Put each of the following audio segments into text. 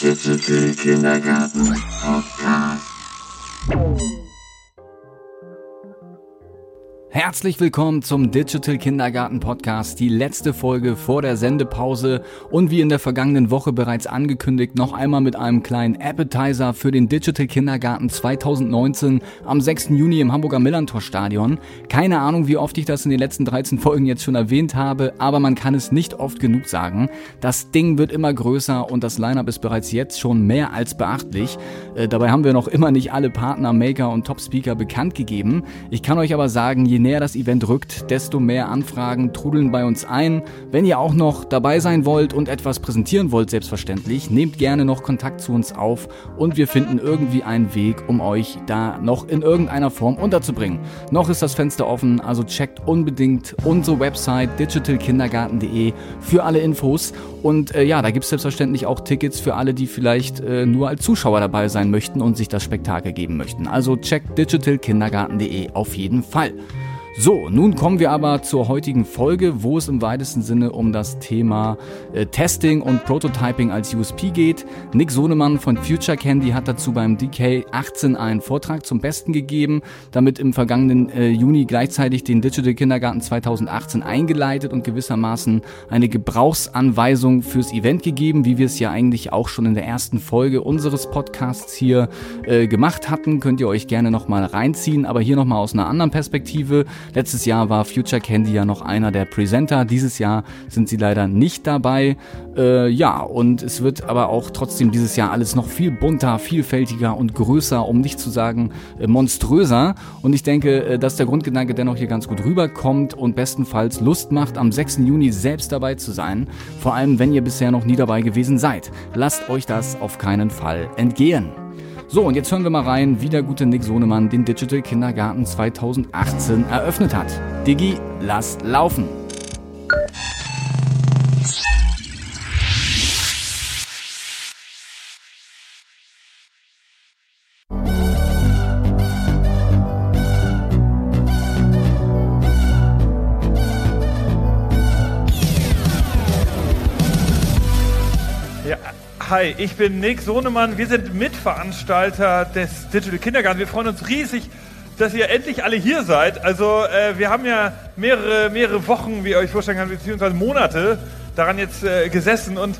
Digital Kindergarten Podcast. Herzlich willkommen zum Digital Kindergarten Podcast, die letzte Folge vor der Sendepause und wie in der vergangenen Woche bereits angekündigt, noch einmal mit einem kleinen Appetizer für den Digital Kindergarten 2019 am 6. Juni im Hamburger Millantor Stadion. Keine Ahnung, wie oft ich das in den letzten 13 Folgen jetzt schon erwähnt habe, aber man kann es nicht oft genug sagen. Das Ding wird immer größer und das Lineup ist bereits jetzt schon mehr als beachtlich. Äh, dabei haben wir noch immer nicht alle Partner, Maker und Top Speaker bekannt gegeben. Ich kann euch aber sagen, je näher das Event rückt, desto mehr Anfragen trudeln bei uns ein. Wenn ihr auch noch dabei sein wollt und etwas präsentieren wollt, selbstverständlich, nehmt gerne noch Kontakt zu uns auf und wir finden irgendwie einen Weg, um euch da noch in irgendeiner Form unterzubringen. Noch ist das Fenster offen, also checkt unbedingt unsere Website digitalkindergarten.de für alle Infos. Und äh, ja, da gibt es selbstverständlich auch Tickets für alle, die vielleicht äh, nur als Zuschauer dabei sein möchten und sich das Spektakel geben möchten. Also checkt digitalkindergarten.de auf jeden Fall. So, nun kommen wir aber zur heutigen Folge, wo es im weitesten Sinne um das Thema äh, Testing und Prototyping als USP geht. Nick Sohnemann von Future Candy hat dazu beim DK 18 einen Vortrag zum Besten gegeben, damit im vergangenen äh, Juni gleichzeitig den Digital Kindergarten 2018 eingeleitet und gewissermaßen eine Gebrauchsanweisung fürs Event gegeben, wie wir es ja eigentlich auch schon in der ersten Folge unseres Podcasts hier äh, gemacht hatten. Könnt ihr euch gerne nochmal reinziehen, aber hier nochmal aus einer anderen Perspektive. Letztes Jahr war Future Candy ja noch einer der Presenter. Dieses Jahr sind sie leider nicht dabei. Äh, ja, und es wird aber auch trotzdem dieses Jahr alles noch viel bunter, vielfältiger und größer, um nicht zu sagen äh, monströser. Und ich denke, äh, dass der Grundgedanke dennoch hier ganz gut rüberkommt und bestenfalls Lust macht, am 6. Juni selbst dabei zu sein. Vor allem, wenn ihr bisher noch nie dabei gewesen seid. Lasst euch das auf keinen Fall entgehen. So, und jetzt hören wir mal rein, wie der gute Nick Sohnemann den Digital Kindergarten 2018 eröffnet hat. Digi, lasst laufen! Hi, ich bin Nick Sohnemann. Wir sind Mitveranstalter des Digital Kindergarten. Wir freuen uns riesig, dass ihr endlich alle hier seid. Also äh, wir haben ja mehrere, mehrere Wochen, wie ihr euch vorstellen könnt, beziehungsweise Monate daran jetzt äh, gesessen. Und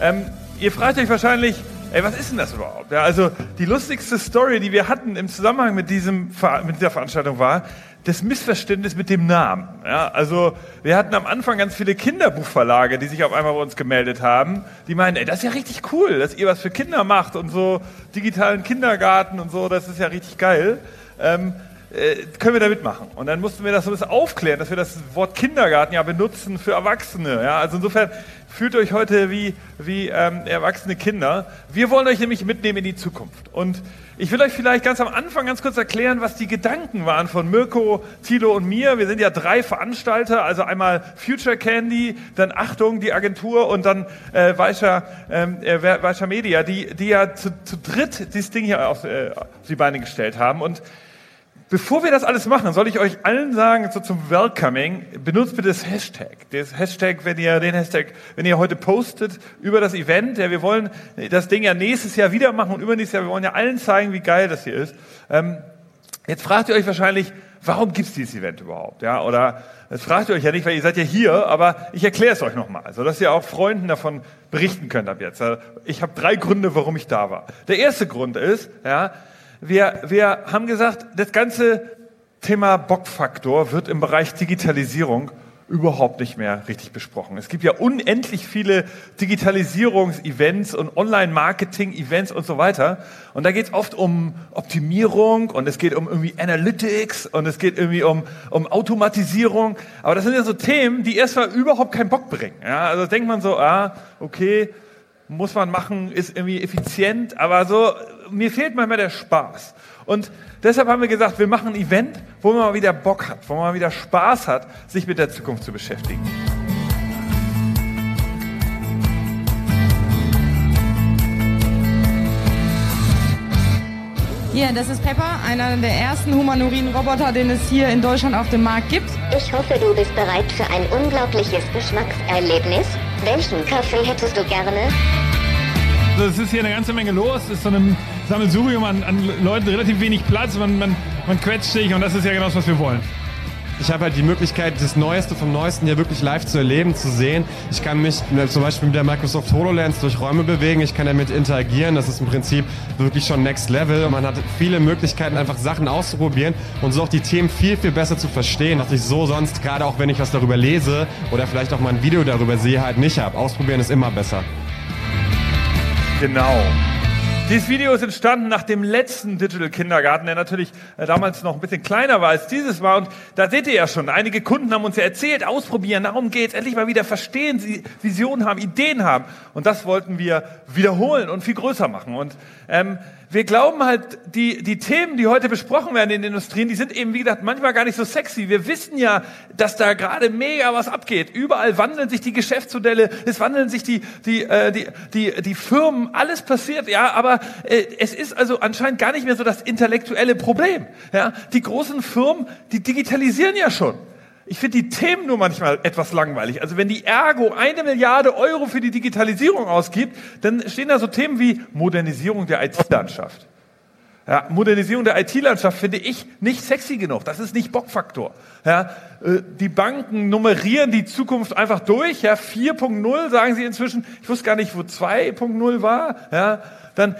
ähm, ihr fragt euch wahrscheinlich, ey, was ist denn das überhaupt? Ja, also die lustigste Story, die wir hatten im Zusammenhang mit, diesem, mit dieser Veranstaltung war, das Missverständnis mit dem Namen. Ja, also wir hatten am Anfang ganz viele Kinderbuchverlage, die sich auf einmal bei uns gemeldet haben. Die meinen, ey, das ist ja richtig cool, dass ihr was für Kinder macht und so digitalen Kindergarten und so, das ist ja richtig geil. Ähm, äh, können wir da mitmachen? Und dann mussten wir das so ein bisschen aufklären, dass wir das Wort Kindergarten ja benutzen für Erwachsene. Ja? Also insofern fühlt euch heute wie, wie ähm, erwachsene Kinder. Wir wollen euch nämlich mitnehmen in die Zukunft. Und ich will euch vielleicht ganz am Anfang ganz kurz erklären, was die Gedanken waren von Mirko, Thilo und mir. Wir sind ja drei Veranstalter, also einmal Future Candy, dann Achtung, die Agentur und dann äh, Weischer, ähm, äh, Weischer Media, die, die ja zu, zu dritt dieses Ding hier auf, äh, auf die Beine gestellt haben. Und Bevor wir das alles machen, soll ich euch allen sagen, so zum Welcoming, benutzt bitte das Hashtag. Das Hashtag, wenn ihr den Hashtag, wenn ihr heute postet über das Event, ja, wir wollen das Ding ja nächstes Jahr wieder machen und übernächstes Jahr, wir wollen ja allen zeigen, wie geil das hier ist. Ähm, jetzt fragt ihr euch wahrscheinlich, warum gibt's dieses Event überhaupt? Ja, oder das fragt ihr euch ja nicht, weil ihr seid ja hier, aber ich erkläre es euch nochmal, so dass ihr auch Freunden davon berichten könnt ab jetzt. Ich habe drei Gründe, warum ich da war. Der erste Grund ist, ja, wir, wir haben gesagt, das ganze Thema Bockfaktor wird im Bereich Digitalisierung überhaupt nicht mehr richtig besprochen. Es gibt ja unendlich viele Digitalisierungs-Events und Online-Marketing-Events und so weiter. Und da geht es oft um Optimierung und es geht um irgendwie Analytics und es geht irgendwie um, um Automatisierung. Aber das sind ja so Themen, die erstmal überhaupt keinen Bock bringen. Ja, also denkt man so, ah, okay, muss man machen, ist irgendwie effizient, aber so, mir fehlt manchmal der Spaß. Und deshalb haben wir gesagt, wir machen ein Event, wo man mal wieder Bock hat, wo man mal wieder Spaß hat, sich mit der Zukunft zu beschäftigen. Hier, das ist Pepper, einer der ersten humanoiden Roboter, den es hier in Deutschland auf dem Markt gibt. Ich hoffe, du bist bereit für ein unglaubliches Geschmackserlebnis. Welchen Kaffee hättest du gerne? Also es ist hier eine ganze Menge los. Es ist so ein Sammelsurium an, an Leuten, relativ wenig Platz. Man, man, man quetscht sich und das ist ja genau das, was wir wollen. Ich habe halt die Möglichkeit, das Neueste vom Neuesten hier wirklich live zu erleben, zu sehen. Ich kann mich äh, zum Beispiel mit der Microsoft HoloLens durch Räume bewegen. Ich kann damit interagieren. Das ist im Prinzip wirklich schon Next Level. Man hat viele Möglichkeiten, einfach Sachen auszuprobieren und so auch die Themen viel, viel besser zu verstehen, was ich so sonst, gerade auch wenn ich was darüber lese oder vielleicht auch mal ein Video darüber sehe, halt nicht habe. Ausprobieren ist immer besser. Genau. Dieses Video ist entstanden nach dem letzten Digital Kindergarten, der natürlich äh, damals noch ein bisschen kleiner war als dieses war. Und da seht ihr ja schon, einige Kunden haben uns ja erzählt, ausprobieren, darum geht's, endlich mal wieder verstehen, sie Visionen haben, Ideen haben. Und das wollten wir wiederholen und viel größer machen. Und ähm, wir glauben halt, die, die Themen, die heute besprochen werden in den Industrien, die sind eben, wie gesagt, manchmal gar nicht so sexy. Wir wissen ja, dass da gerade mega was abgeht. Überall wandeln sich die Geschäftsmodelle, es wandeln sich die, die, äh, die, die, die Firmen, alles passiert, ja, aber äh, es ist also anscheinend gar nicht mehr so das intellektuelle Problem. Ja? Die großen Firmen, die digitalisieren ja schon. Ich finde die Themen nur manchmal etwas langweilig. Also wenn die Ergo eine Milliarde Euro für die Digitalisierung ausgibt, dann stehen da so Themen wie Modernisierung der IT-Landschaft. Ja, Modernisierung der IT-Landschaft finde ich nicht sexy genug. Das ist nicht Bockfaktor. Ja, äh, die Banken nummerieren die Zukunft einfach durch. Ja, 4.0 sagen sie inzwischen. Ich wusste gar nicht, wo 2.0 war. Ja, dann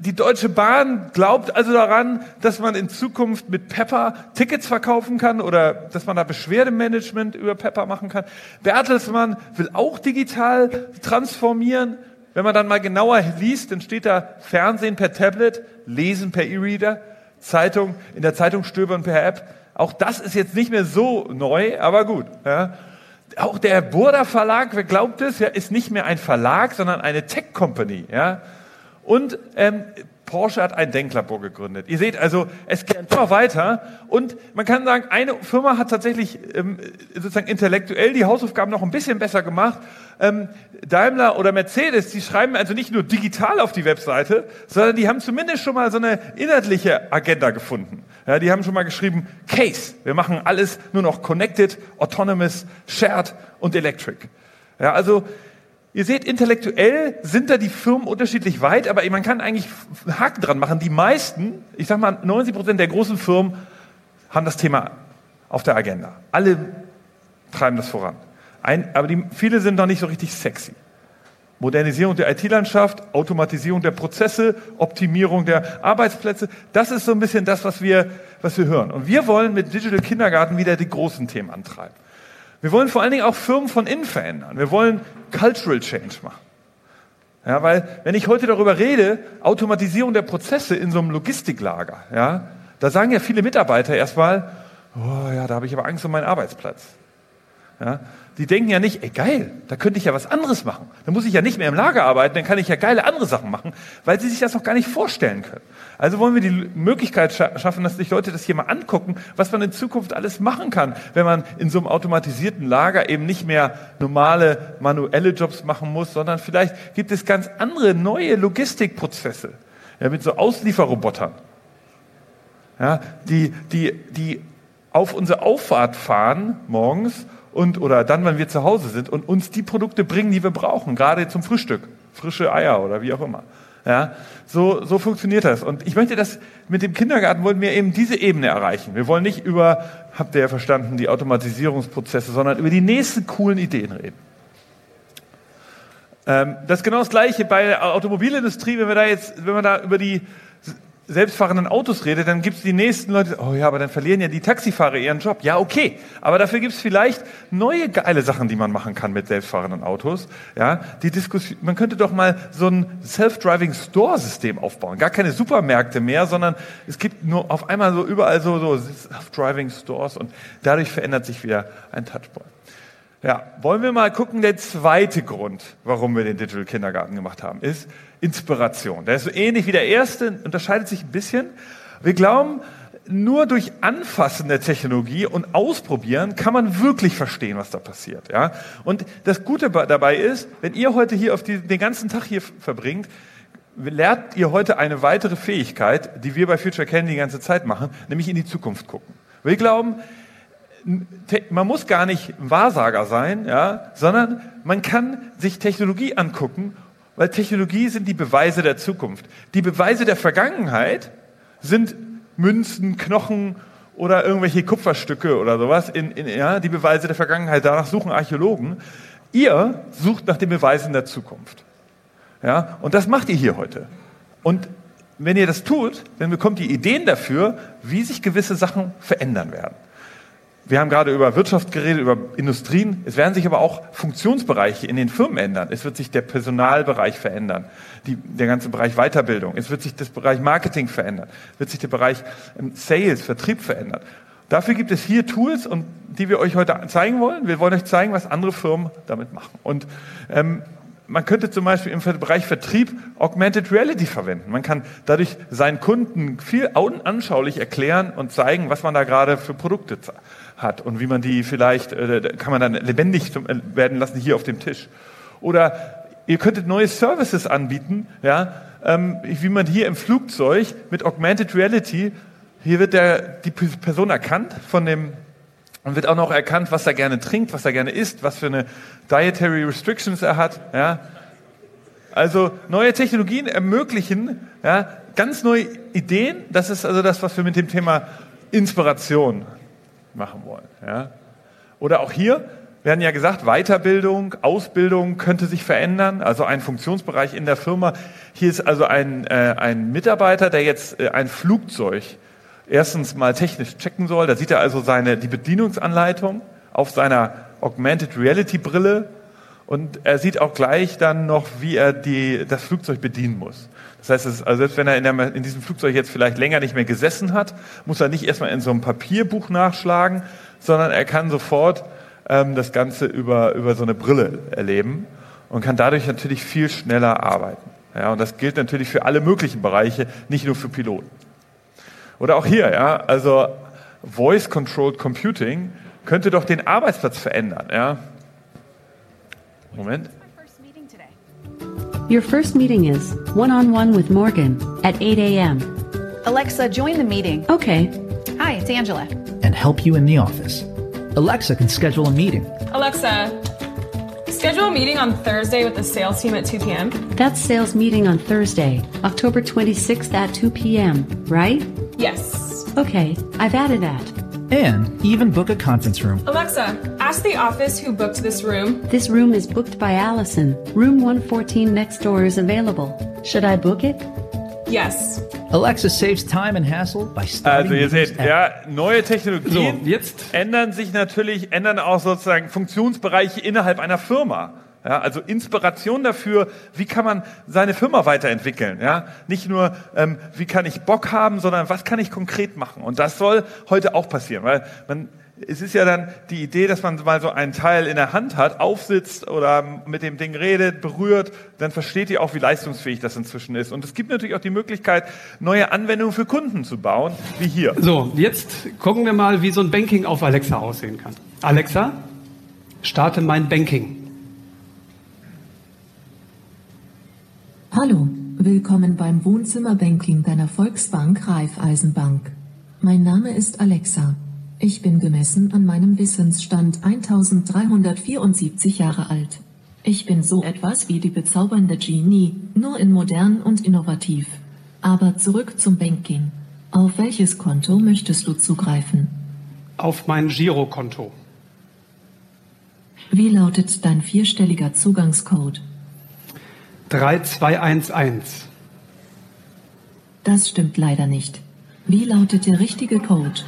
die Deutsche Bahn glaubt also daran, dass man in Zukunft mit Pepper Tickets verkaufen kann oder dass man da Beschwerdemanagement über Pepper machen kann. Bertelsmann will auch digital transformieren. Wenn man dann mal genauer liest, dann steht da Fernsehen per Tablet, Lesen per E-Reader, Zeitung, in der Zeitung stöbern per App. Auch das ist jetzt nicht mehr so neu, aber gut. Ja. Auch der Burda Verlag, wer glaubt es, ja, ist nicht mehr ein Verlag, sondern eine Tech Company. Ja. Und ähm, Porsche hat ein Denklabor gegründet. Ihr seht also, es geht immer weiter. Und man kann sagen, eine Firma hat tatsächlich ähm, sozusagen intellektuell die Hausaufgaben noch ein bisschen besser gemacht. Ähm, Daimler oder Mercedes, die schreiben also nicht nur digital auf die Webseite, sondern die haben zumindest schon mal so eine inhaltliche Agenda gefunden. Ja, die haben schon mal geschrieben, Case, wir machen alles nur noch connected, autonomous, shared und electric. Ja, also Ihr seht, intellektuell sind da die Firmen unterschiedlich weit, aber man kann eigentlich einen Haken dran machen. Die meisten, ich sag mal 90 Prozent der großen Firmen haben das Thema auf der Agenda. Alle treiben das voran. Ein, aber die, viele sind noch nicht so richtig sexy. Modernisierung der IT-Landschaft, Automatisierung der Prozesse, Optimierung der Arbeitsplätze, das ist so ein bisschen das, was wir, was wir hören. Und wir wollen mit Digital Kindergarten wieder die großen Themen antreiben. Wir wollen vor allen Dingen auch Firmen von innen verändern. Wir wollen Cultural Change machen. Ja, weil wenn ich heute darüber rede, Automatisierung der Prozesse in so einem Logistiklager, ja, da sagen ja viele Mitarbeiter erstmal, oh ja, da habe ich aber Angst um meinen Arbeitsplatz. Ja, die denken ja nicht, ey geil, da könnte ich ja was anderes machen. Da muss ich ja nicht mehr im Lager arbeiten, dann kann ich ja geile andere Sachen machen, weil sie sich das noch gar nicht vorstellen können. Also wollen wir die Möglichkeit schaffen, dass sich Leute das hier mal angucken, was man in Zukunft alles machen kann, wenn man in so einem automatisierten Lager eben nicht mehr normale manuelle Jobs machen muss, sondern vielleicht gibt es ganz andere neue Logistikprozesse ja, mit so Auslieferrobotern, ja, die, die, die auf unsere Auffahrt fahren morgens und oder dann, wenn wir zu Hause sind und uns die Produkte bringen, die wir brauchen, gerade zum Frühstück, frische Eier oder wie auch immer. Ja, so, so funktioniert das. Und ich möchte das mit dem Kindergarten wollen wir eben diese Ebene erreichen. Wir wollen nicht über, habt ihr ja verstanden, die Automatisierungsprozesse, sondern über die nächsten coolen Ideen reden. Ähm, das ist genau das Gleiche bei der Automobilindustrie, wenn wir da jetzt, wenn wir da über die selbstfahrenden Autos redet, dann gibt es die nächsten Leute, oh ja, aber dann verlieren ja die Taxifahrer ihren Job. Ja, okay, aber dafür gibt es vielleicht neue geile Sachen, die man machen kann mit selbstfahrenden Autos. Ja, die Diskussion, man könnte doch mal so ein Self-Driving Store-System aufbauen. Gar keine Supermärkte mehr, sondern es gibt nur auf einmal so überall so, so Self-Driving Stores und dadurch verändert sich wieder ein Touchpoint. Ja, wollen wir mal gucken, der zweite Grund, warum wir den Digital Kindergarten gemacht haben, ist Inspiration. Der ist so ähnlich wie der erste, unterscheidet sich ein bisschen. Wir glauben, nur durch Anfassen der Technologie und Ausprobieren kann man wirklich verstehen, was da passiert. Ja? Und das Gute dabei ist, wenn ihr heute hier auf die, den ganzen Tag hier verbringt, lernt ihr heute eine weitere Fähigkeit, die wir bei Future Candy die ganze Zeit machen, nämlich in die Zukunft gucken. Wir glauben, man muss gar nicht Wahrsager sein, ja, sondern man kann sich Technologie angucken weil Technologie sind die Beweise der Zukunft. Die Beweise der Vergangenheit sind Münzen, Knochen oder irgendwelche Kupferstücke oder sowas. In, in, ja, die Beweise der Vergangenheit, danach suchen Archäologen. Ihr sucht nach den Beweisen der Zukunft. Ja, und das macht ihr hier heute. Und wenn ihr das tut, dann bekommt ihr Ideen dafür, wie sich gewisse Sachen verändern werden. Wir haben gerade über Wirtschaft geredet, über Industrien. Es werden sich aber auch Funktionsbereiche in den Firmen ändern. Es wird sich der Personalbereich verändern, die, der ganze Bereich Weiterbildung. Es wird sich das Bereich Marketing verändern. Es wird sich der Bereich ähm, Sales, Vertrieb verändern. Dafür gibt es hier Tools, und die wir euch heute zeigen wollen. Wir wollen euch zeigen, was andere Firmen damit machen. Und ähm, man könnte zum Beispiel im Bereich Vertrieb Augmented Reality verwenden. Man kann dadurch seinen Kunden viel anschaulich erklären und zeigen, was man da gerade für Produkte hat und wie man die vielleicht, äh, kann man dann lebendig äh, werden lassen hier auf dem Tisch. Oder ihr könntet neue Services anbieten, ja, ähm, wie man hier im Flugzeug mit Augmented Reality, hier wird der, die Person erkannt von dem und wird auch noch erkannt, was er gerne trinkt, was er gerne isst, was für eine Dietary Restrictions er hat. Ja. Also neue Technologien ermöglichen ja, ganz neue Ideen. Das ist also das, was wir mit dem Thema Inspiration machen wollen. Ja. Oder auch hier werden ja gesagt, Weiterbildung, Ausbildung könnte sich verändern, also ein Funktionsbereich in der Firma. Hier ist also ein, äh, ein Mitarbeiter, der jetzt äh, ein Flugzeug erstens mal technisch checken soll. Da sieht er also seine, die Bedienungsanleitung auf seiner Augmented Reality Brille und er sieht auch gleich dann noch, wie er die, das Flugzeug bedienen muss. Das heißt, ist, also selbst wenn er in, der, in, diesem Flugzeug jetzt vielleicht länger nicht mehr gesessen hat, muss er nicht erstmal in so einem Papierbuch nachschlagen, sondern er kann sofort ähm, das Ganze über, über so eine Brille erleben und kann dadurch natürlich viel schneller arbeiten. Ja, und das gilt natürlich für alle möglichen Bereiche, nicht nur für Piloten. Oder auch hier, ja, also Voice-Controlled Computing könnte doch den Arbeitsplatz verändern, ja. Moment. Your first meeting is one on one with Morgan at 8 a.m. Alexa, join the meeting. Okay. Hi, it's Angela. And help you in the office. Alexa can schedule a meeting. Alexa, schedule a meeting on Thursday with the sales team at 2 p.m. That's sales meeting on Thursday, October 26th at 2 p.m., right? Yes. Okay, I've added that. And even book a conference room. Alexa, ask the office who booked this room. This room is booked by Allison. Room 114 next door is available. Should I book it? Yes. Alexa saves time and hassle by starting Also ihr seht, ja, neue Technologien So, jetzt. ändern sich natürlich, ändern auch sozusagen Funktionsbereiche innerhalb einer Firma. Ja, also Inspiration dafür, wie kann man seine Firma weiterentwickeln. Ja? Nicht nur, ähm, wie kann ich Bock haben, sondern was kann ich konkret machen. Und das soll heute auch passieren, weil man, es ist ja dann die Idee, dass man mal so einen Teil in der Hand hat, aufsitzt oder mit dem Ding redet, berührt, dann versteht ihr auch, wie leistungsfähig das inzwischen ist. Und es gibt natürlich auch die Möglichkeit, neue Anwendungen für Kunden zu bauen, wie hier. So, jetzt gucken wir mal, wie so ein Banking auf Alexa aussehen kann. Alexa, starte mein Banking. Hallo, willkommen beim Wohnzimmerbanking deiner Volksbank Raiffeisenbank. Mein Name ist Alexa. Ich bin gemessen an meinem Wissensstand 1374 Jahre alt. Ich bin so etwas wie die bezaubernde Genie, nur in modern und innovativ. Aber zurück zum Banking. Auf welches Konto möchtest du zugreifen? Auf mein Girokonto. Wie lautet dein vierstelliger Zugangscode? 3211. Das stimmt leider nicht. Wie lautet der richtige Code?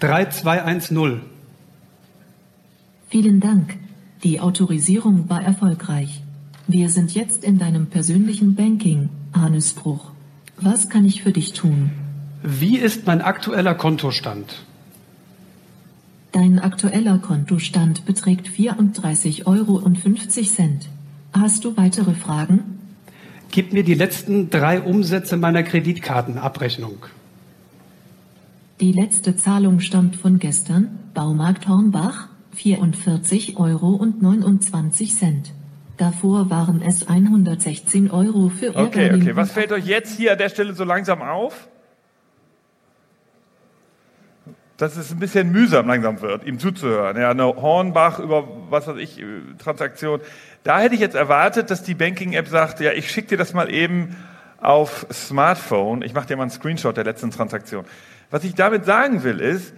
3210. Vielen Dank. Die Autorisierung war erfolgreich. Wir sind jetzt in deinem persönlichen Banking, Hannes Bruch. Was kann ich für dich tun? Wie ist mein aktueller Kontostand? Dein aktueller Kontostand beträgt 34,50 Euro. Hast du weitere Fragen? Gib mir die letzten drei Umsätze meiner Kreditkartenabrechnung. Die letzte Zahlung stammt von gestern, Baumarkt Hornbach, 44,29 Euro. Davor waren es 116 Euro für Okay, okay. Was fällt euch jetzt hier an der Stelle so langsam auf? Dass es ein bisschen mühsam langsam wird, ihm zuzuhören. Ja, eine Hornbach über, was weiß ich, Transaktion. Da hätte ich jetzt erwartet, dass die Banking-App sagt, ja, ich schicke dir das mal eben auf Smartphone. Ich mache dir mal einen Screenshot der letzten Transaktion. Was ich damit sagen will, ist,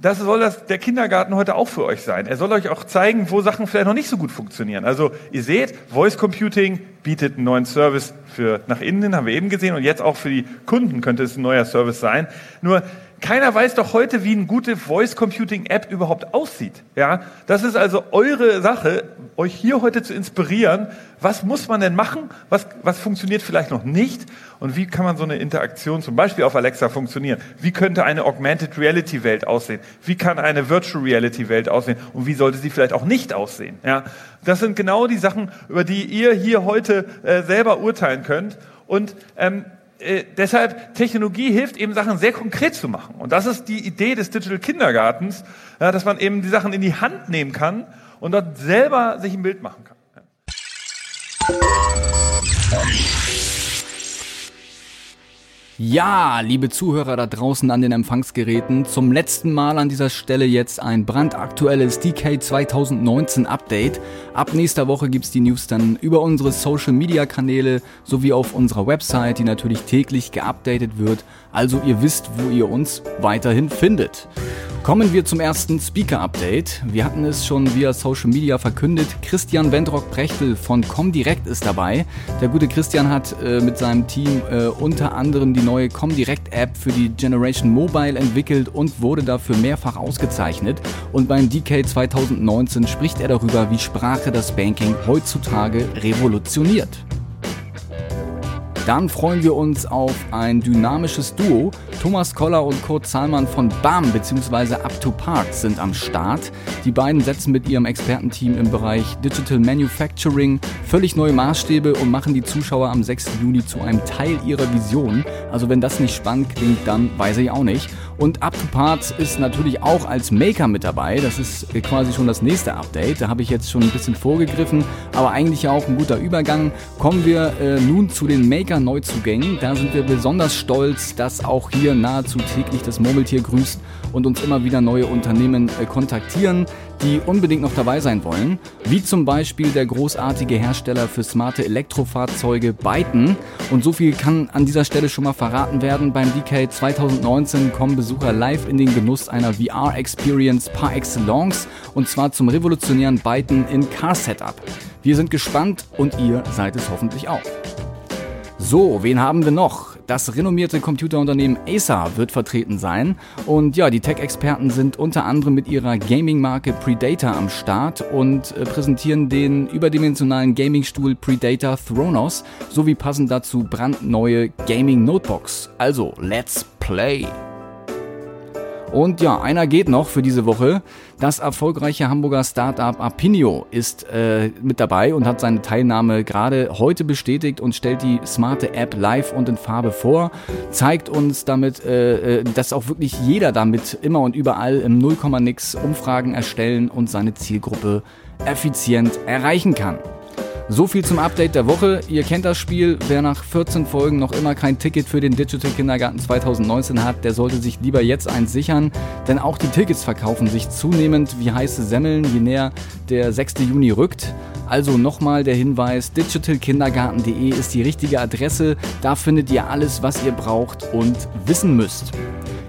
das soll das, der Kindergarten heute auch für euch sein. Er soll euch auch zeigen, wo Sachen vielleicht noch nicht so gut funktionieren. Also ihr seht, Voice Computing bietet einen neuen Service für nach innen, haben wir eben gesehen, und jetzt auch für die Kunden könnte es ein neuer Service sein. Nur keiner weiß doch heute, wie eine gute Voice Computing App überhaupt aussieht. Ja, das ist also eure Sache, euch hier heute zu inspirieren. Was muss man denn machen? Was, was funktioniert vielleicht noch nicht? Und wie kann man so eine Interaktion zum Beispiel auf Alexa funktionieren? Wie könnte eine Augmented Reality Welt aussehen? Wie kann eine Virtual Reality Welt aussehen? Und wie sollte sie vielleicht auch nicht aussehen? Ja, das sind genau die Sachen, über die ihr hier heute äh, selber urteilen könnt. Und ähm, äh, deshalb, Technologie hilft eben Sachen sehr konkret zu machen. Und das ist die Idee des Digital Kindergartens, ja, dass man eben die Sachen in die Hand nehmen kann und dort selber sich ein Bild machen kann. Ja, liebe Zuhörer da draußen an den Empfangsgeräten, zum letzten Mal an dieser Stelle jetzt ein brandaktuelles DK 2019 Update. Ab nächster Woche gibt's die News dann über unsere Social Media Kanäle sowie auf unserer Website, die natürlich täglich geupdatet wird. Also ihr wisst, wo ihr uns weiterhin findet. Kommen wir zum ersten Speaker-Update. Wir hatten es schon via Social Media verkündet. Christian Wendrock-Brechtel von Comdirect ist dabei. Der gute Christian hat äh, mit seinem Team äh, unter anderem die neue Comdirect-App für die Generation Mobile entwickelt und wurde dafür mehrfach ausgezeichnet. Und beim DK 2019 spricht er darüber, wie Sprache das Banking heutzutage revolutioniert. Dann freuen wir uns auf ein dynamisches Duo. Thomas Koller und Kurt Zahlmann von BAM bzw. Up to Parts sind am Start. Die beiden setzen mit ihrem Expertenteam im Bereich Digital Manufacturing völlig neue Maßstäbe und machen die Zuschauer am 6. Juni zu einem Teil ihrer Vision. Also wenn das nicht spannend klingt, dann weiß ich auch nicht. Und Up to Parts ist natürlich auch als Maker mit dabei. Das ist quasi schon das nächste Update. Da habe ich jetzt schon ein bisschen vorgegriffen, aber eigentlich auch ein guter Übergang. Kommen wir äh, nun zu den Maker-Neuzugängen. Da sind wir besonders stolz, dass auch hier nahezu täglich das Murmeltier grüßt und uns immer wieder neue Unternehmen äh, kontaktieren die unbedingt noch dabei sein wollen, wie zum Beispiel der großartige Hersteller für smarte Elektrofahrzeuge Byton. Und so viel kann an dieser Stelle schon mal verraten werden. Beim DK 2019 kommen Besucher live in den Genuss einer VR-Experience par excellence und zwar zum revolutionären Byton in Car Setup. Wir sind gespannt und ihr seid es hoffentlich auch. So, wen haben wir noch? Das renommierte Computerunternehmen Acer wird vertreten sein. Und ja, die Tech-Experten sind unter anderem mit ihrer Gaming-Marke Predator am Start und äh, präsentieren den überdimensionalen Gaming-Stuhl Predator Thronos sowie passend dazu brandneue Gaming-Notebooks. Also, let's play! Und ja, einer geht noch für diese Woche. Das erfolgreiche Hamburger Startup Apinio ist äh, mit dabei und hat seine Teilnahme gerade heute bestätigt und stellt die smarte App live und in Farbe vor. Zeigt uns damit, äh, äh dass auch wirklich jeder damit immer und überall im 0, nix Umfragen erstellen und seine Zielgruppe effizient erreichen kann. So viel zum Update der Woche. Ihr kennt das Spiel. Wer nach 14 Folgen noch immer kein Ticket für den Digital Kindergarten 2019 hat, der sollte sich lieber jetzt eins sichern. Denn auch die Tickets verkaufen sich zunehmend wie heiße Semmeln, je näher der 6. Juni rückt. Also nochmal der Hinweis, digitalkindergarten.de ist die richtige Adresse. Da findet ihr alles, was ihr braucht und wissen müsst.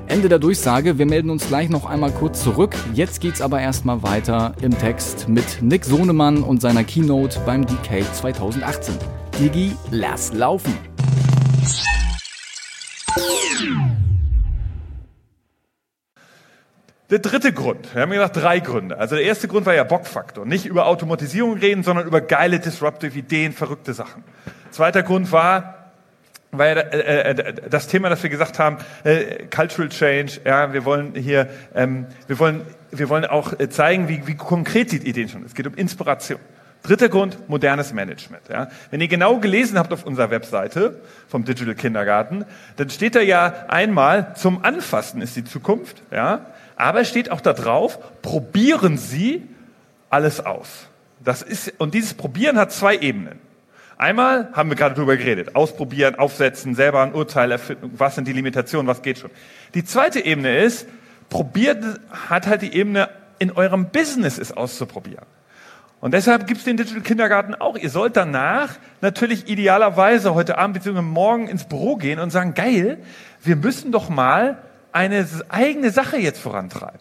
Ende der Durchsage. Wir melden uns gleich noch einmal kurz zurück. Jetzt geht's aber erstmal weiter im Text mit Nick Sohnemann und seiner Keynote beim DK 2018. Digi, lass laufen! Der dritte Grund, wir haben gesagt drei Gründe. Also der erste Grund war ja Bockfaktor. Nicht über Automatisierung reden, sondern über geile disruptive Ideen, verrückte Sachen. Zweiter Grund war, weil äh, äh, das Thema, das wir gesagt haben, äh, Cultural Change, ja, wir wollen hier, ähm, wir wollen, wir wollen auch äh, zeigen, wie, wie konkret die Ideen schon. Es geht um Inspiration. Dritter Grund, modernes Management. Ja. Wenn ihr genau gelesen habt auf unserer Webseite vom Digital Kindergarten, dann steht da ja einmal, zum Anfassen ist die Zukunft, ja, aber es steht auch da drauf, probieren Sie alles aus. Das ist, und dieses Probieren hat zwei Ebenen. Einmal haben wir gerade drüber geredet. Ausprobieren, aufsetzen, selber ein Urteil erfinden. Was sind die Limitationen? Was geht schon? Die zweite Ebene ist, probiert, hat halt die Ebene, in eurem Business es auszuprobieren. Und deshalb gibt es den Digital Kindergarten auch. Ihr sollt danach natürlich idealerweise heute Abend bzw. morgen ins Büro gehen und sagen, geil, wir müssen doch mal eine eigene Sache jetzt vorantreiben.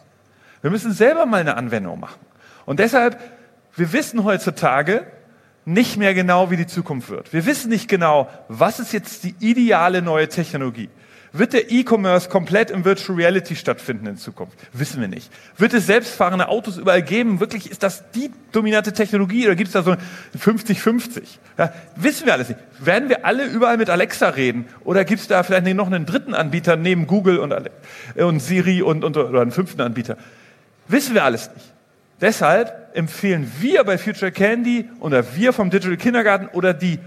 Wir müssen selber mal eine Anwendung machen. Und deshalb, wir wissen heutzutage nicht mehr genau, wie die Zukunft wird. Wir wissen nicht genau, was ist jetzt die ideale neue Technologie. Wird der E-Commerce komplett im Virtual Reality stattfinden in Zukunft? Wissen wir nicht. Wird es selbstfahrende Autos überall geben? Wirklich, ist das die dominante Technologie oder gibt es da so 50-50? Ja, wissen wir alles nicht. Werden wir alle überall mit Alexa reden? Oder gibt es da vielleicht noch einen dritten Anbieter neben Google und, und Siri und, und, oder einen fünften Anbieter? Wissen wir alles nicht. Deshalb empfehlen wir bei Future Candy oder wir vom Digital Kindergarten oder die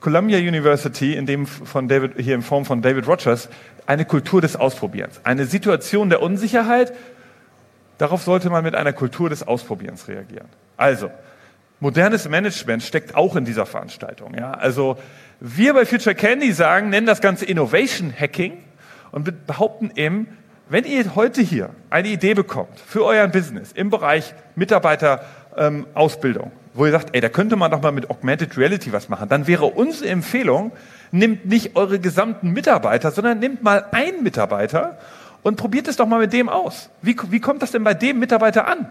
Columbia University, in dem von David, hier in Form von David Rogers, eine Kultur des Ausprobierens. Eine Situation der Unsicherheit, darauf sollte man mit einer Kultur des Ausprobierens reagieren. Also, modernes Management steckt auch in dieser Veranstaltung. Ja? Also, wir bei Future Candy sagen, nennen das Ganze Innovation Hacking und behaupten eben, wenn ihr heute hier eine Idee bekommt für euer Business im Bereich Mitarbeiterausbildung, ähm, wo ihr sagt, ey, da könnte man doch mal mit Augmented Reality was machen, dann wäre unsere Empfehlung, nimmt nicht eure gesamten Mitarbeiter, sondern nimmt mal einen Mitarbeiter und probiert es doch mal mit dem aus. Wie, wie kommt das denn bei dem Mitarbeiter an?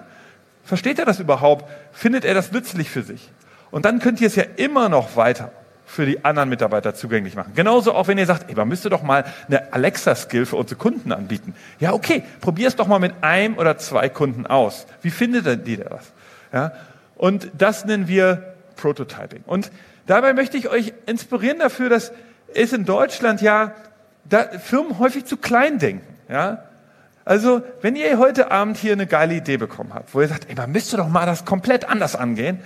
Versteht er das überhaupt? Findet er das nützlich für sich? Und dann könnt ihr es ja immer noch weiter für die anderen Mitarbeiter zugänglich machen. Genauso auch, wenn ihr sagt, ey, man müsste doch mal eine Alexa-Skill für unsere Kunden anbieten. Ja, okay, probier es doch mal mit einem oder zwei Kunden aus. Wie findet denn die das? Ja, und das nennen wir Prototyping. Und dabei möchte ich euch inspirieren dafür, dass es in Deutschland ja da Firmen häufig zu klein denken. Ja? Also, wenn ihr heute Abend hier eine geile Idee bekommen habt, wo ihr sagt, ey, man müsste doch mal das komplett anders angehen,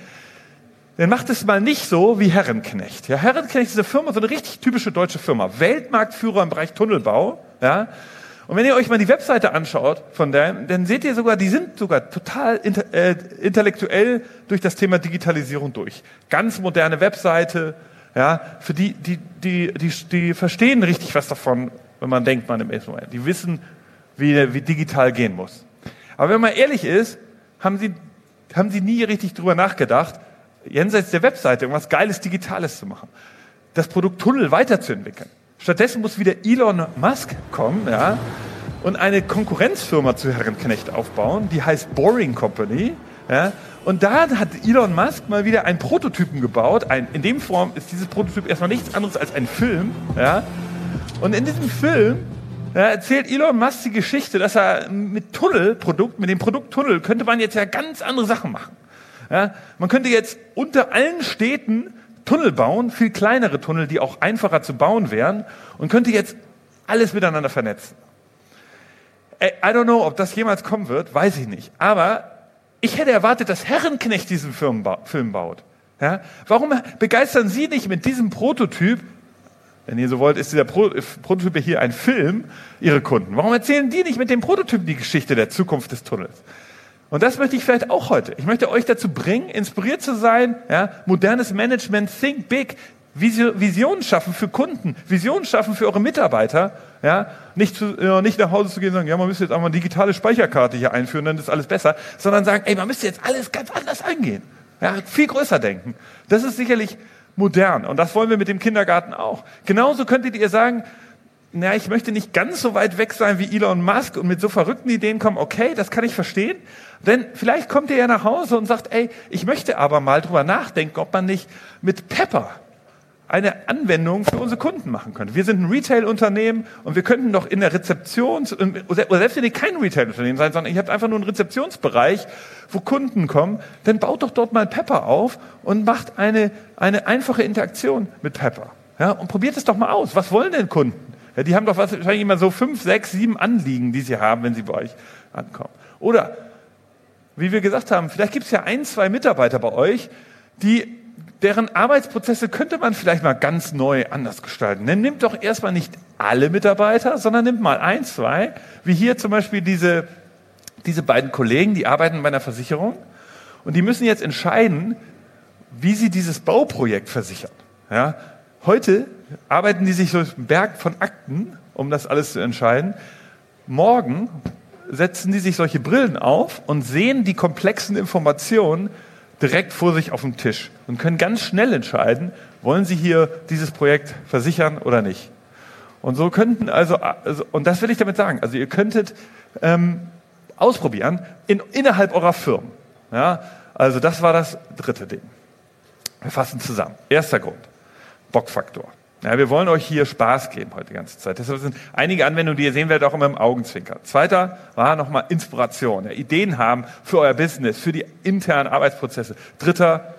dann macht es mal nicht so wie Herrenknecht. Ja, Herrenknecht ist eine Firma, so eine richtig typische deutsche Firma. Weltmarktführer im Bereich Tunnelbau. Ja, und wenn ihr euch mal die Webseite anschaut von dem, dann seht ihr sogar, die sind sogar total inter, äh, intellektuell durch das Thema Digitalisierung durch. Ganz moderne Webseite, ja, für die, die, die, die, die verstehen richtig was davon, wenn man denkt, man im ersten Moment. Die wissen, wie, wie digital gehen muss. Aber wenn man ehrlich ist, haben sie, haben sie nie richtig drüber nachgedacht, jenseits der Webseite irgendwas Geiles Digitales zu machen. Das Produkt Tunnel weiterzuentwickeln. Stattdessen muss wieder Elon Musk kommen, ja, und eine Konkurrenzfirma zu Herrenknecht aufbauen, die heißt Boring Company, ja, und da hat Elon Musk mal wieder einen Prototypen gebaut. Ein, in dem Form ist dieses Prototyp erstmal nichts anderes als ein Film, ja. Und in diesem Film ja, erzählt Elon Musk die Geschichte, dass er mit Tunnelprodukt, mit dem Produkt Tunnel, könnte man jetzt ja ganz andere Sachen machen. Ja, man könnte jetzt unter allen Städten Tunnel bauen, viel kleinere Tunnel, die auch einfacher zu bauen wären und könnte jetzt alles miteinander vernetzen. I don't know, ob das jemals kommen wird, weiß ich nicht. Aber ich hätte erwartet, dass Herrenknecht diesen Film, baut. Ja? Warum begeistern Sie nicht mit diesem Prototyp, wenn ihr so wollt, ist dieser Pro Prototyp hier ein Film, Ihre Kunden? Warum erzählen die nicht mit dem Prototyp die Geschichte der Zukunft des Tunnels? Und das möchte ich vielleicht auch heute. Ich möchte euch dazu bringen, inspiriert zu sein, ja, modernes Management, think big, Visionen schaffen für Kunden, Visionen schaffen für eure Mitarbeiter, ja, nicht, zu, ja, nicht nach Hause zu gehen und sagen, ja, man müsste jetzt einmal eine digitale Speicherkarte hier einführen, dann ist alles besser, sondern sagen, ey, man müsste jetzt alles ganz anders angehen, ja, viel größer denken. Das ist sicherlich modern und das wollen wir mit dem Kindergarten auch. Genauso könntet ihr sagen, na, ich möchte nicht ganz so weit weg sein wie Elon Musk und mit so verrückten Ideen kommen, okay, das kann ich verstehen. Denn vielleicht kommt ihr ja nach Hause und sagt, ey, ich möchte aber mal drüber nachdenken, ob man nicht mit Pepper eine Anwendung für unsere Kunden machen könnte. Wir sind ein Retail-Unternehmen und wir könnten doch in der Rezeptions- oder selbst wenn ihr kein Retail-Unternehmen seid, sondern ihr habt einfach nur einen Rezeptionsbereich, wo Kunden kommen, dann baut doch dort mal Pepper auf und macht eine, eine einfache Interaktion mit Pepper. Ja, und probiert es doch mal aus. Was wollen denn Kunden? Ja, die haben doch wahrscheinlich immer so fünf, sechs, sieben Anliegen, die sie haben, wenn sie bei euch ankommen. Oder, wie wir gesagt haben, vielleicht gibt es ja ein, zwei Mitarbeiter bei euch, die deren Arbeitsprozesse könnte man vielleicht mal ganz neu anders gestalten. Dann nimmt doch erstmal nicht alle Mitarbeiter, sondern nimmt mal ein, zwei, wie hier zum Beispiel diese, diese beiden Kollegen, die arbeiten bei einer Versicherung und die müssen jetzt entscheiden, wie sie dieses Bauprojekt versichern. Ja, Heute arbeiten die sich durch einen Berg von Akten, um das alles zu entscheiden. Morgen setzen die sich solche Brillen auf und sehen die komplexen Informationen direkt vor sich auf dem Tisch und können ganz schnell entscheiden, wollen sie hier dieses Projekt versichern oder nicht. Und so könnten also, also und das will ich damit sagen, also ihr könntet ähm, ausprobieren in, innerhalb eurer Firmen. Ja, also das war das dritte Ding. Wir fassen zusammen. Erster Grund, Bockfaktor. Ja, wir wollen euch hier Spaß geben heute die ganze Zeit. Deshalb sind einige Anwendungen, die ihr sehen werdet, auch immer im Augenzwinker. Zweiter war nochmal Inspiration. Ja, Ideen haben für euer Business, für die internen Arbeitsprozesse. Dritter,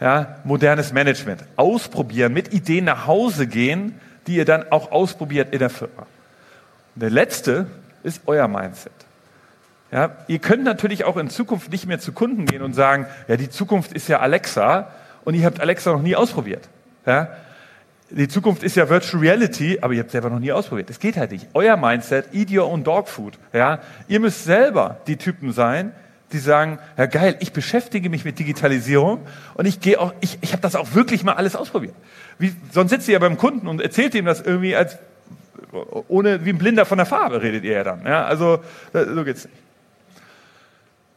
ja, modernes Management. Ausprobieren, mit Ideen nach Hause gehen, die ihr dann auch ausprobiert in der Firma. Und der letzte ist euer Mindset. Ja, ihr könnt natürlich auch in Zukunft nicht mehr zu Kunden gehen und sagen, ja, die Zukunft ist ja Alexa und ihr habt Alexa noch nie ausprobiert. Ja, die Zukunft ist ja Virtual Reality, aber ihr habt selber noch nie ausprobiert. Das geht halt nicht. Euer Mindset, eat your own dog food. Ja, ihr müsst selber die Typen sein, die sagen, ja geil, ich beschäftige mich mit Digitalisierung und ich gehe auch, ich, ich habe das auch wirklich mal alles ausprobiert. Wie, sonst sitzt ihr ja beim Kunden und erzählt ihm das irgendwie als ohne wie ein Blinder von der Farbe redet ihr ja dann. Ja, also so geht's nicht.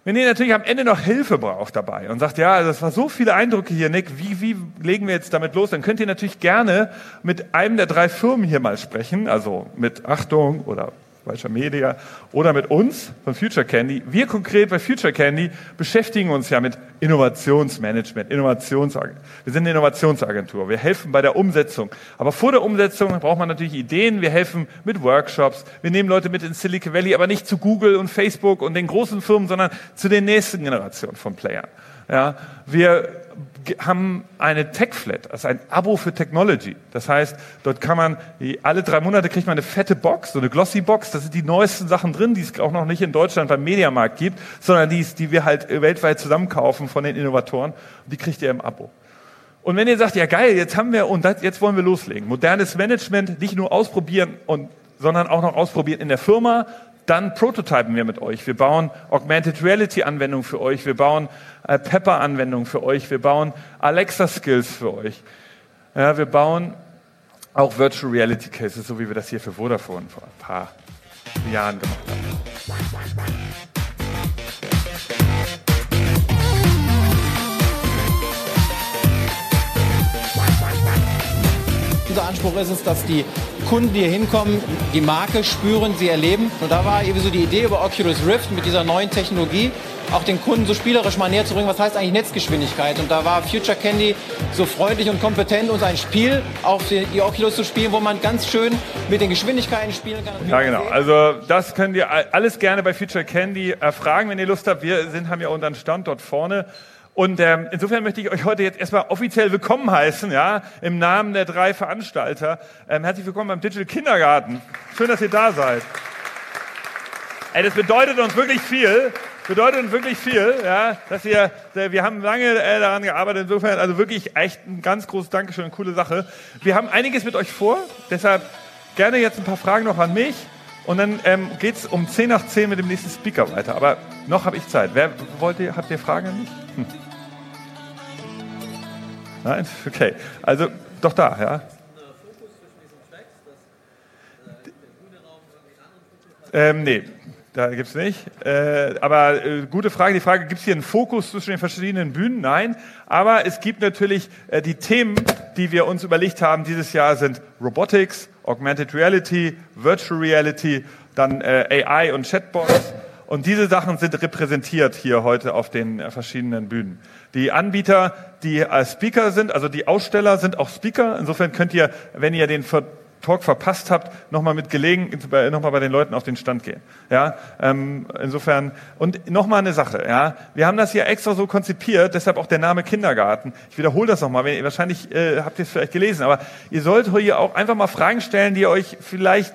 Wenn ihr natürlich am Ende noch Hilfe braucht dabei und sagt, ja, das war so viele Eindrücke hier, Nick, wie, wie legen wir jetzt damit los? Dann könnt ihr natürlich gerne mit einem der drei Firmen hier mal sprechen, also mit Achtung oder Weicher Media oder mit uns von Future Candy. Wir konkret bei Future Candy beschäftigen uns ja mit Innovationsmanagement, Innovationsagentur. Wir sind eine Innovationsagentur. Wir helfen bei der Umsetzung. Aber vor der Umsetzung braucht man natürlich Ideen. Wir helfen mit Workshops. Wir nehmen Leute mit ins Silicon Valley, aber nicht zu Google und Facebook und den großen Firmen, sondern zu den nächsten Generationen von Playern. Ja, wir haben eine Tech-Flat, also ein Abo für Technology. Das heißt, dort kann man, alle drei Monate kriegt man eine fette Box, so eine Glossy-Box, da sind die neuesten Sachen drin, die es auch noch nicht in Deutschland beim Mediamarkt gibt, sondern die, die wir halt weltweit zusammenkaufen von den Innovatoren. Die kriegt ihr im Abo. Und wenn ihr sagt, ja geil, jetzt haben wir, und das, jetzt wollen wir loslegen. Modernes Management, nicht nur ausprobieren und, sondern auch noch ausprobieren in der Firma, dann prototypen wir mit euch. Wir bauen Augmented Reality Anwendungen für euch. Wir bauen äh, Pepper Anwendungen für euch. Wir bauen Alexa Skills für euch. Ja, wir bauen auch Virtual Reality Cases, so wie wir das hier für Vodafone vor ein paar Jahren gemacht haben. Unser Anspruch ist es, dass die Kunden, die hier hinkommen, die Marke spüren, sie erleben. Und da war irgendwie so die Idee über Oculus Rift mit dieser neuen Technologie, auch den Kunden so spielerisch mal näher zu bringen, was heißt eigentlich Netzgeschwindigkeit. Und da war Future Candy so freundlich und kompetent, uns ein Spiel auf die Oculus zu spielen, wo man ganz schön mit den Geschwindigkeiten spielen kann. Ja, genau. Also das könnt ihr alles gerne bei Future Candy erfragen, wenn ihr Lust habt. Wir sind, haben ja unseren Stand dort vorne. Und ähm, insofern möchte ich euch heute jetzt erstmal offiziell willkommen heißen, ja, im Namen der drei Veranstalter. Ähm, herzlich willkommen beim Digital Kindergarten. Schön, dass ihr da seid. Ey, das bedeutet uns wirklich viel. Bedeutet uns wirklich viel, ja, dass ihr, wir haben lange äh, daran gearbeitet. Insofern, also wirklich echt ein ganz großes Dankeschön, coole Sache. Wir haben einiges mit euch vor, deshalb gerne jetzt ein paar Fragen noch an mich. Und dann ähm, geht es um 10 nach 10 mit dem nächsten Speaker weiter. Aber noch habe ich Zeit. Wer wollt ihr, habt ihr Fragen an mich? Hm. Nein? Okay. Also doch da, ja. Ähm, nee, da gibt es nicht. Äh, aber äh, gute Frage. Die Frage, gibt es hier einen Fokus zwischen den verschiedenen Bühnen? Nein. Aber es gibt natürlich äh, die Themen, die wir uns überlegt haben dieses Jahr sind Robotics, Augmented Reality, Virtual Reality, dann äh, AI und Chatbots. Und diese Sachen sind repräsentiert hier heute auf den äh, verschiedenen Bühnen. Die Anbieter, die als Speaker sind, also die Aussteller sind auch Speaker. Insofern könnt ihr, wenn ihr den Talk verpasst habt, nochmal mit gelegen, nochmal bei den Leuten auf den Stand gehen. Ja, ähm, insofern und nochmal eine Sache. Ja, wir haben das hier extra so konzipiert, deshalb auch der Name Kindergarten. Ich wiederhole das nochmal. Wahrscheinlich äh, habt ihr es vielleicht gelesen, aber ihr sollt hier auch einfach mal Fragen stellen, die ihr euch vielleicht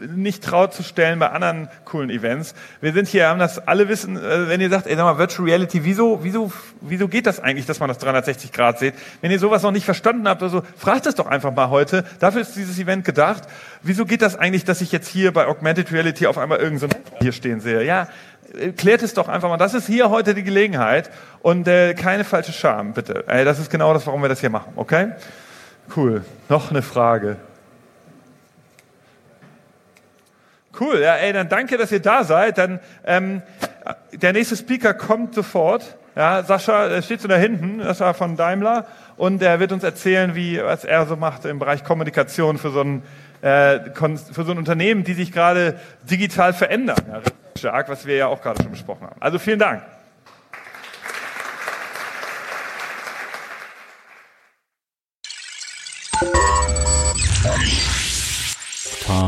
nicht traut zu stellen bei anderen coolen Events. Wir sind hier, haben das alle wissen, äh, wenn ihr sagt, ey, sag mal, Virtual Reality, wieso, wieso, wieso geht das eigentlich, dass man das 360 Grad sieht? Wenn ihr sowas noch nicht verstanden habt, also fragt es doch einfach mal heute. Dafür ist dieses Event gedacht. Wieso geht das eigentlich, dass ich jetzt hier bei Augmented Reality auf einmal irgend so hier stehen sehe? Ja, äh, klärt es doch einfach mal. Das ist hier heute die Gelegenheit und äh, keine falsche Scham, bitte. Ey, das ist genau das, warum wir das hier machen, okay? Cool. Noch eine Frage. Cool, ja, ey, dann danke, dass ihr da seid. Dann ähm, der nächste Speaker kommt sofort. Ja, Sascha der steht so da hinten, Sascha von Daimler, und er wird uns erzählen, wie was er so macht im Bereich Kommunikation für so ein äh, für so ein Unternehmen, die sich gerade digital verändern. Ja, stark, was wir ja auch gerade schon besprochen haben. Also vielen Dank.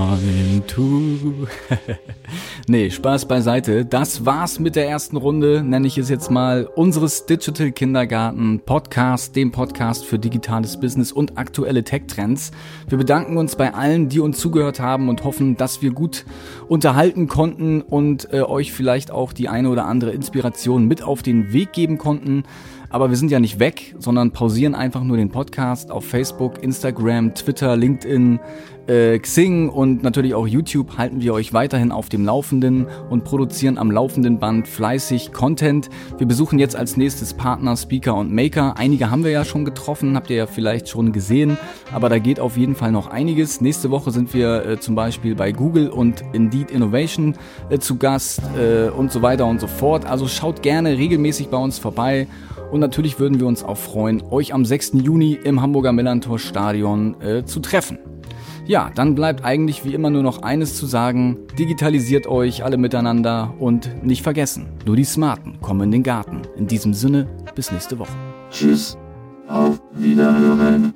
Time to. nee, Spaß beiseite. Das war's mit der ersten Runde, nenne ich es jetzt mal, unseres Digital Kindergarten Podcast, dem Podcast für digitales Business und aktuelle Tech-Trends. Wir bedanken uns bei allen, die uns zugehört haben und hoffen, dass wir gut unterhalten konnten und äh, euch vielleicht auch die eine oder andere Inspiration mit auf den Weg geben konnten. Aber wir sind ja nicht weg, sondern pausieren einfach nur den Podcast auf Facebook, Instagram, Twitter, LinkedIn, äh, Xing und natürlich auch YouTube halten wir euch weiterhin auf dem Laufenden und produzieren am laufenden Band fleißig Content. Wir besuchen jetzt als nächstes Partner, Speaker und Maker. Einige haben wir ja schon getroffen, habt ihr ja vielleicht schon gesehen, aber da geht auf jeden Fall noch einiges. Nächste Woche sind wir äh, zum Beispiel bei Google und Indeed Innovation äh, zu Gast äh, und so weiter und so fort. Also schaut gerne regelmäßig bei uns vorbei. Und natürlich würden wir uns auch freuen, euch am 6. Juni im Hamburger Millantor Stadion äh, zu treffen. Ja, dann bleibt eigentlich wie immer nur noch eines zu sagen. Digitalisiert euch alle miteinander und nicht vergessen, nur die Smarten kommen in den Garten. In diesem Sinne, bis nächste Woche. Tschüss, auf Wiederhören.